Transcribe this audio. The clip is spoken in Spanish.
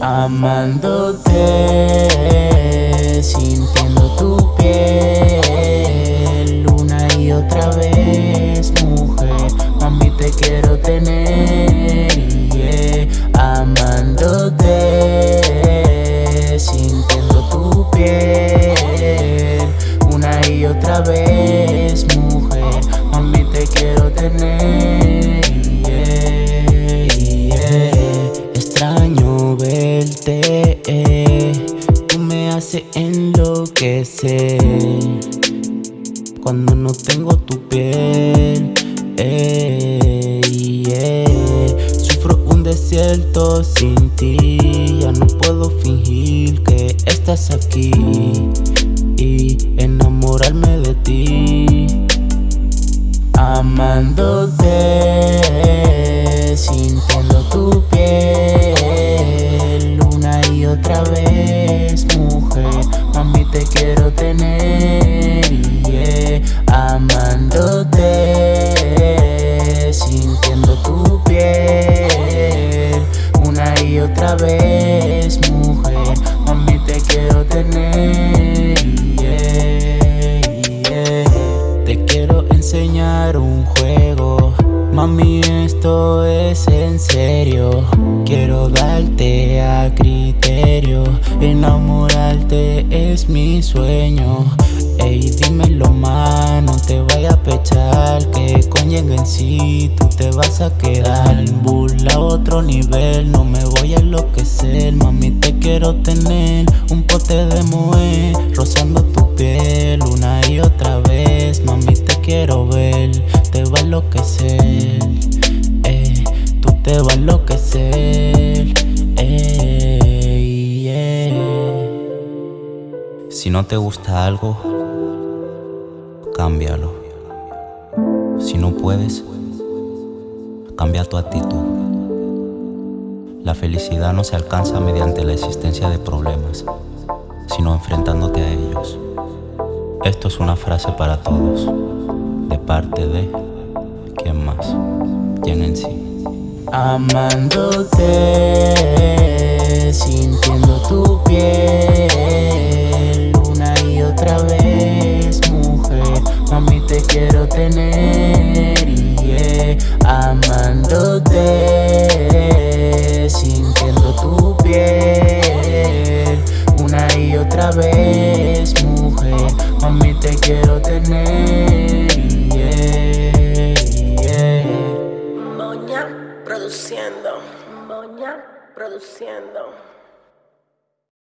Amándote, sintiendo tu piel una y otra vez, mujer. Mami, te quiero tener. Enloquecer cuando no tengo tu piel. Sufro un desierto sin ti. Ya no puedo fingir que estás aquí y enamorarme de ti. Amándote, sintiendo tu piel otra vez, mujer. Mami, te quiero tener, yeah. amándote, sintiendo tu piel. Una y otra vez, mujer. Mami, te quiero tener, yeah. Te quiero enseñar un juego. Mami, esto es en serio. Quiero darte a criterio. Enamorarte es mi sueño. Ey, dímelo, más, no te vaya a pechar. Que con en sí tú te vas a quedar. Burla a otro nivel, no me voy a enloquecer. Mami, te quiero tener. Un pote de moe, rozando tu piel una y otra vez. Mami, te quiero ver, te va a enloquecer. Eh, tú te vas a enloquecer. No te gusta algo, cámbialo. Si no puedes, cambia tu actitud. La felicidad no se alcanza mediante la existencia de problemas, sino enfrentándote a ellos. Esto es una frase para todos, de parte de quién más, quién en sí. Amándote, mujer. Mami, te quiero tener, yeah. amándote, sintiendo tu piel una y otra vez, mujer. Mami, te quiero tener, produciendo. Moña produciendo.